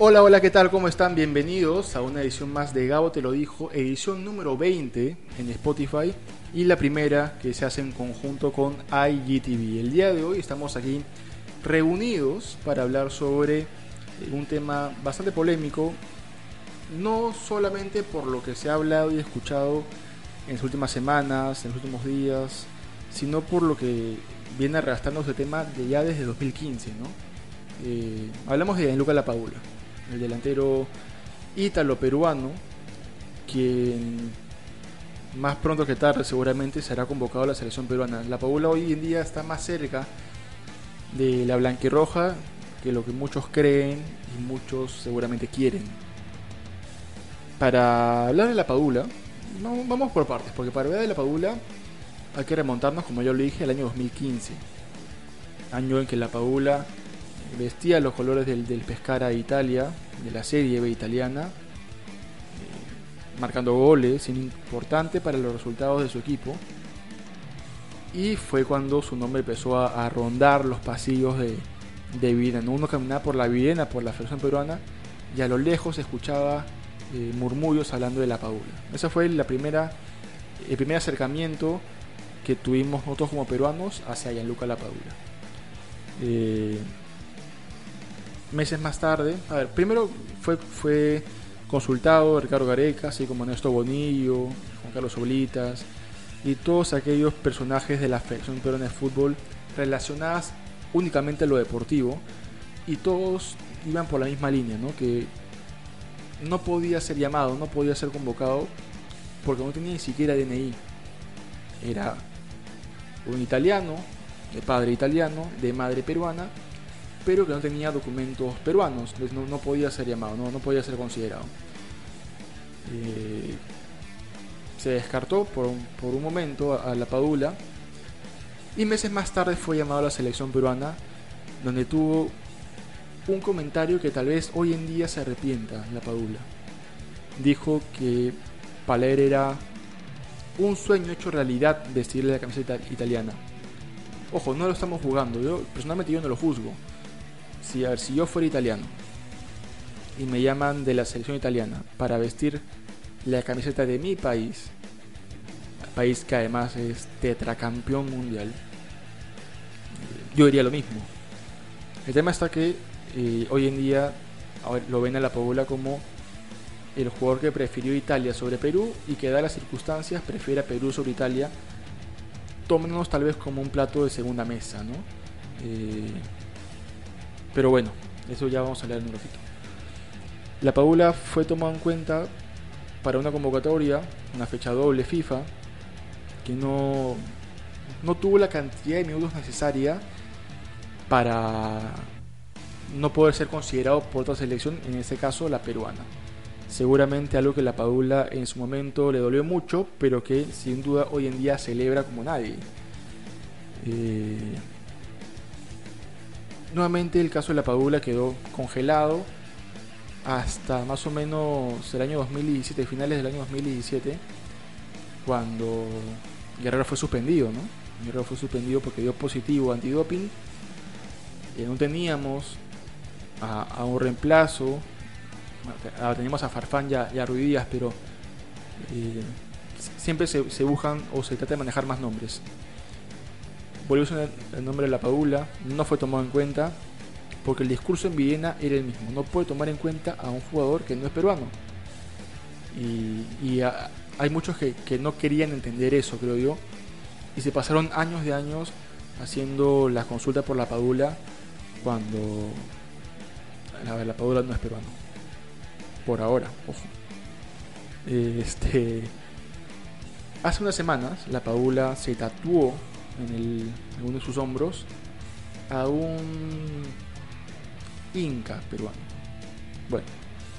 Hola, hola, ¿qué tal? ¿Cómo están? Bienvenidos a una edición más de Gabo Te lo dijo, edición número 20 en Spotify y la primera que se hace en conjunto con IGTV. El día de hoy estamos aquí reunidos para hablar sobre un tema bastante polémico, no solamente por lo que se ha hablado y escuchado en las últimas semanas, en los últimos días, sino por lo que viene arrastrando ese tema de ya desde 2015, ¿no? Eh, hablamos de Luca Lapadula el delantero ítalo-peruano, quien más pronto que tarde seguramente será convocado a la selección peruana. La Paula hoy en día está más cerca de la blanquirroja que lo que muchos creen y muchos seguramente quieren. Para hablar de la Padula, vamos por partes, porque para hablar de la Padula hay que remontarnos, como ya lo dije, al año 2015, año en que la Padula vestía los colores del, del Pescara Italia, de la Serie B italiana, marcando goles, importante para los resultados de su equipo. Y fue cuando su nombre empezó a, rondar los pasillos de, de Viena. Uno caminaba por la Viena, por la Federación Peruana, y a lo lejos escuchaba eh, murmullos hablando de la Paula. Ese fue la primera, el primer acercamiento que tuvimos nosotros como peruanos hacia Gianluca La Padula. Eh, meses más tarde, a ver, primero fue, fue consultado Ricardo Gareca, así como Néstor Bonillo, Juan Carlos Oblitas y todos aquellos personajes de la Federación Peruana de Fútbol relacionadas únicamente a lo deportivo y todos iban por la misma línea, ¿no? que no podía ser llamado, no podía ser convocado porque no tenía ni siquiera DNI. Era un italiano, de padre italiano, de madre peruana pero que no tenía documentos peruanos, no, podía ser llamado, no, no podía ser considerado. Eh, se descartó por un, por un momento a, la Padula y meses más tarde fue llamado a la selección peruana, donde tuvo un comentario que tal vez hoy en día se arrepienta la Padula. Dijo que Paler era un sueño hecho realidad vestirle la camiseta italiana. Ojo, no lo estamos jugando, yo personalmente yo no lo juzgo si, a ver, si yo fuera italiano y me llaman de la selección italiana para vestir la camiseta de mi país, país que además es tetracampeón mundial, yo diría lo mismo. El tema está que eh, hoy en día lo ven a la Paula como el jugador que prefirió Italia sobre Perú y que da las circunstancias prefiere a Perú sobre Italia, tómenos tal vez como un plato de segunda mesa, ¿no? Eh, pero bueno, eso ya vamos a hablar en un ratito. La Paula fue tomada en cuenta para una convocatoria, una fecha doble FIFA, que no, no tuvo la cantidad de minutos necesaria para no poder ser considerado por otra selección, en este caso la peruana. Seguramente algo que la Padula en su momento le dolió mucho, pero que sin duda hoy en día celebra como nadie. Eh, Nuevamente el caso de la Padula quedó congelado hasta más o menos el año 2017, finales del año 2017, cuando Guerrero fue suspendido, ¿no? Guerrero fue suspendido porque dio positivo antidoping. y no teníamos a, un reemplazo, teníamos a Farfán y a, Ruidías, pero eh, siempre se, se buscan o se trata de manejar más nombres volvió a ser el nombre de la Padula, no fue tomado en cuenta porque el discurso en Viena era el mismo. No puede tomar en cuenta a un jugador que no es peruano. Y, hay muchos que, no querían entender eso, creo yo. Y se pasaron años de años haciendo la consulta por la Padula cuando la, la Padula no es peruano. Por ahora, ojo. Este, hace unas semanas la Padula se tatuó en, el, uno de sus hombros a un inca peruano. Bueno,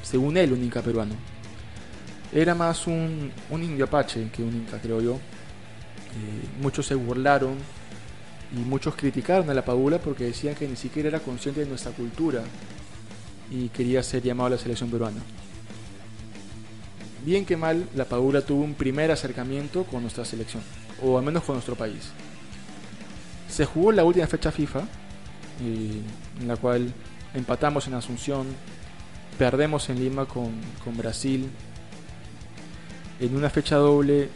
según él, un inca peruano. Era más un, un indio apache que un inca, creo yo. Eh, muchos se burlaron y muchos criticaron a la Padula porque decían que ni siquiera era consciente de nuestra cultura y quería ser llamado a la selección peruana. Bien que mal, la Padula tuvo un primer acercamiento con nuestra selección, o al menos con nuestro país. Se jugó la última fecha FIFA, en la cual empatamos en Asunción perdemos en Lima con, con Brasil en una fecha doble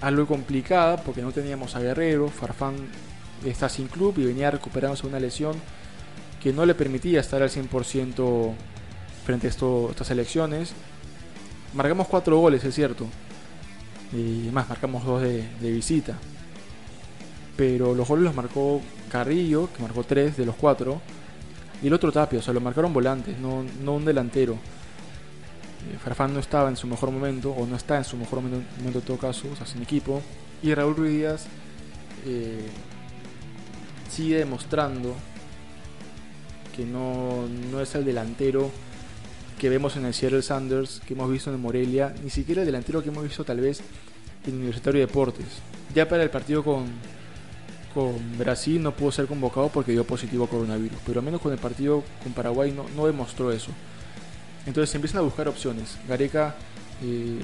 algo complicada porque no teníamos a Guerrero, Farfán está sin club y venía recuperándose una lesión que no le permitía estar al 100% frente a estas elecciones. Marcamos cuatro goles, es cierto. Y más, marcamos dos de, visita. Pero los goles los marcó Carrillo, que marcó tres de los cuatro. Y el otro Tapio, o sea, lo marcaron volantes, no, no un delantero. Eh, Farfán no estaba en su mejor momento, o no está en su mejor momento, en todo caso, o sea, sin equipo. Y Raúl Ruiz Díaz eh, sigue demostrando que no, no es el delantero que vemos en el Seattle Sanders, que hemos visto en Morelia, ni siquiera el delantero que hemos visto tal vez en Universitario de Deportes. Ya para el partido con, con Brasil no pudo ser convocado porque dio positivo a coronavirus, pero al menos con el partido con Paraguay no, no demostró eso. Entonces se empiezan a buscar opciones. Gareca eh,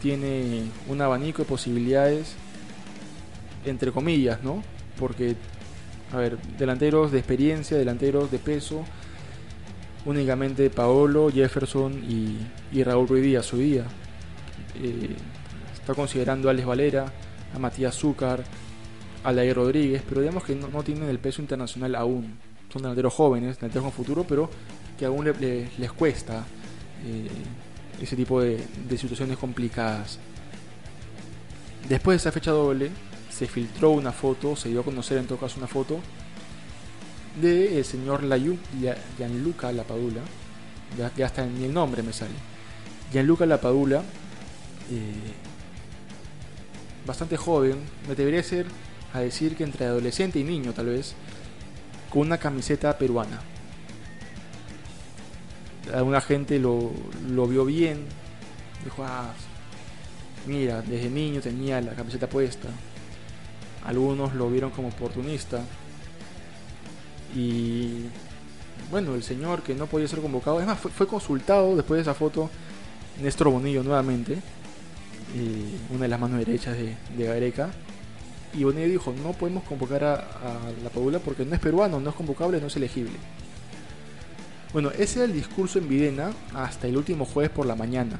tiene un abanico de posibilidades, entre comillas, ¿no? Porque, a ver, delanteros de experiencia, delanteros de peso, únicamente Paolo, Jefferson y, Raúl Ruiz Díaz hoy día. Eh, está considerando a Alex Valera, a Matías Zúcar, a Lair Rodríguez, pero digamos que no, tienen el peso internacional aún. Son delanteros jóvenes, delanteros con futuro, pero que aún les cuesta eh, ese tipo de, situaciones complicadas. Después de esa fecha doble, se filtró una foto, se dio a conocer en todo caso una foto de el señor Gianluca Lapadula, ya, ya hasta ni el nombre me sale. Gianluca Lapadula, eh, bastante joven, me debería ser a decir que entre adolescente y niño tal vez, con una camiseta peruana. Alguna gente lo, lo vio bien, dijo, ah, mira, desde niño tenía la camiseta puesta. Algunos lo vieron como oportunista, y bueno, el señor que no podía ser convocado, es más, fue, consultado después de esa foto Néstor Bonillo nuevamente, una de las manos derechas de, de Gareca. Y Bonillo dijo, no podemos convocar a, la Padula porque no es peruano, no es convocable, no es elegible. Bueno, ese era el discurso en Videna hasta el último jueves por la mañana.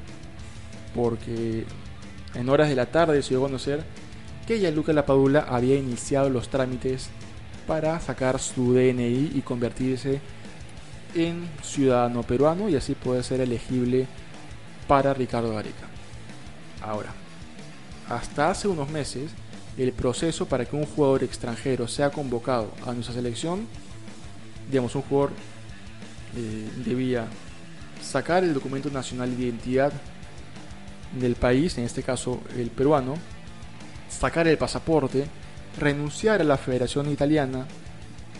Porque en horas de la tarde se dio a conocer que ya Luca Lapadula había iniciado los trámites para sacar su DNI y convertirse en ciudadano peruano y así poder ser elegible para Ricardo Gareca. Ahora, hasta hace unos meses, el proceso para que un jugador extranjero sea convocado a nuestra selección, digamos, un jugador eh, debía sacar el documento nacional de identidad del país, en este caso el peruano, sacar el pasaporte, renunciar a la Federación Italiana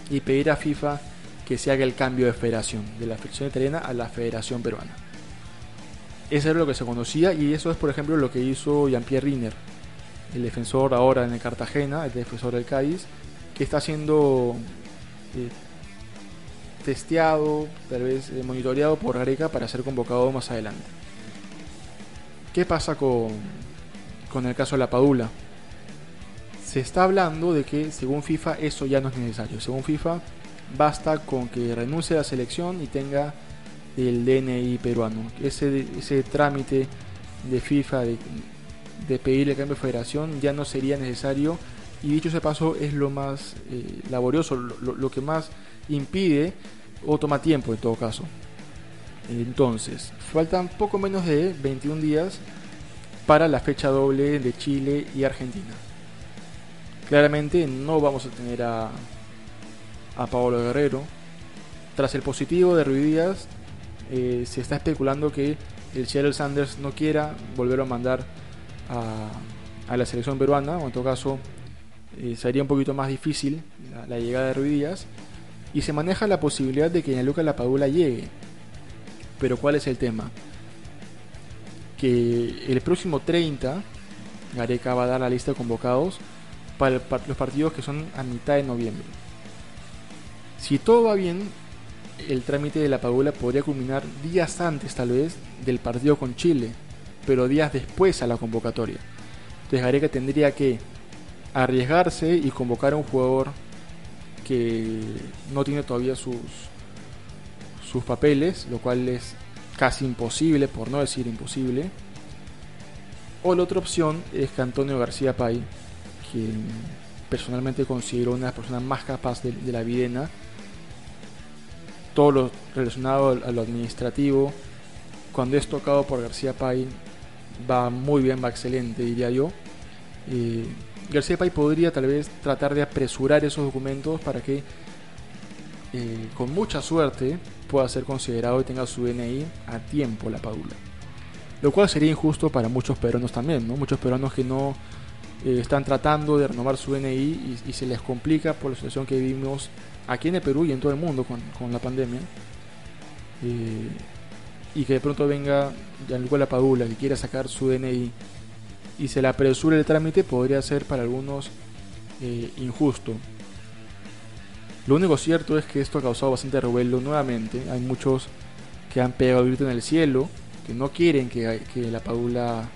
y pedir a FIFA que se haga el cambio de federación, de la Federación Italiana a la Federación Peruana. Eso era lo que se conocía y eso es, por ejemplo, lo que hizo Jean-Pierre Riner, el defensor ahora en el Cartagena, el defensor del Cádiz, que está siendo eh, testeado, tal vez eh, monitoreado por Gareca para ser convocado más adelante. ¿Qué pasa con, con el caso de la Padula? se está hablando de que según FIFA eso ya no es necesario. Según FIFA basta con que renuncie a la selección y tenga el DNI peruano. Ese, ese trámite de FIFA de, de pedir el cambio de federación ya no sería necesario y dicho ese paso es lo más eh, laborioso, lo, que más impide o toma tiempo en todo caso. Entonces, faltan poco menos de 21 días para la fecha doble de Chile y Argentina. Claramente no vamos a tener a, a Paolo Guerrero. Tras el positivo de Ruiz Díaz, eh, se está especulando que el Seattle Sanders no quiera volver a mandar a, la selección peruana, o en todo caso eh, sería un poquito más difícil la, llegada de Ruiz Díaz. Y se maneja la posibilidad de que Gianluca Lapadula llegue. Pero ¿cuál es el tema? Que el próximo 30, Gareca va a dar la lista de convocados para, los partidos que son a mitad de noviembre. Si todo va bien, el trámite de la Padula podría culminar días antes tal vez del partido con Chile, pero días después a la convocatoria. Entonces Gareca tendría que arriesgarse y convocar a un jugador que no tiene todavía sus, sus papeles, lo cual es casi imposible, por no decir imposible. O la otra opción es que Antonio García Pay, quien personalmente considero una de las personas más capaces de, la videna, todo lo relacionado a lo administrativo, cuando es tocado por García Pay, va muy bien, va excelente, diría yo. García Pay podría tal vez tratar de apresurar esos documentos para que eh, con mucha suerte pueda ser considerado y tenga su DNI a tiempo la Padula. Lo cual sería injusto para muchos peruanos también, ¿no? Muchos peruanos que no eh, están tratando de renovar su DNI y, se les complica por la situación que vivimos aquí en el Perú y en todo el mundo con, la pandemia. Eh, y que de pronto venga la Padula que quiera sacar su DNI y se le apresure el trámite podría ser para algunos eh, injusto. Lo único cierto es que esto ha causado bastante revuelo nuevamente. Hay muchos que han pegado grito en el cielo, que no quieren que, la Padula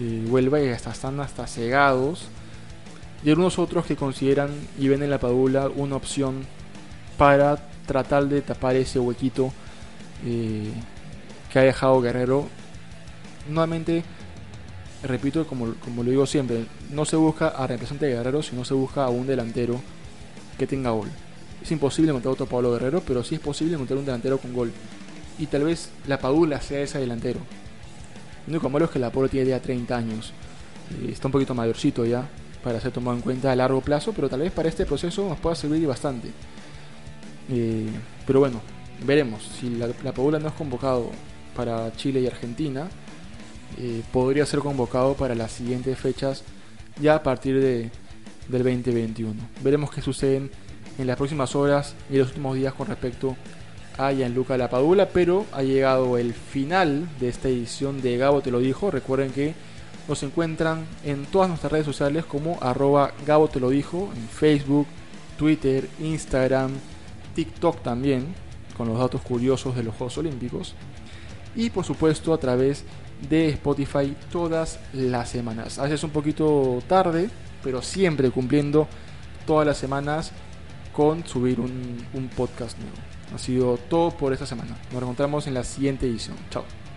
eh, vuelva y hasta están hasta cegados. Y algunos otros que consideran y ven en la Padula una opción para tratar de tapar ese huequito eh, que ha dejado Guerrero. Nuevamente repito, como, como lo digo siempre, no se busca a representante de Guerrero, sino se busca a un delantero que tenga gol. Es imposible montar otro Pablo Guerrero, pero sí es posible montar un delantero con gol. Y tal vez la Padula sea ese delantero. Lo único malo es que la Pablo tiene ya 30 años. Eh, está un poquito mayorcito ya para ser tomado en cuenta a largo plazo, pero tal vez para este proceso nos pueda servir bastante. Eh, pero bueno, veremos. Si la, la Padula no es convocado para Chile y Argentina, eh, podría ser convocado para las siguientes fechas ya a partir de, del 2021. Veremos qué sucede en las próximas horas y los últimos días con respecto a Gianluca Lapadula, pero ha llegado el final de esta edición de Gabo Te lo dijo. Recuerden que nos encuentran en todas nuestras redes sociales como arroba Gabo Te lo dijo, en Facebook, Twitter, Instagram, TikTok también, con los datos curiosos de los Juegos Olímpicos. Y por supuesto a través de Spotify todas las semanas. A veces un poquito tarde, pero siempre cumpliendo todas las semanas con subir un, un podcast nuevo. Ha sido todo por esta semana. Nos encontramos en la siguiente edición. Chao.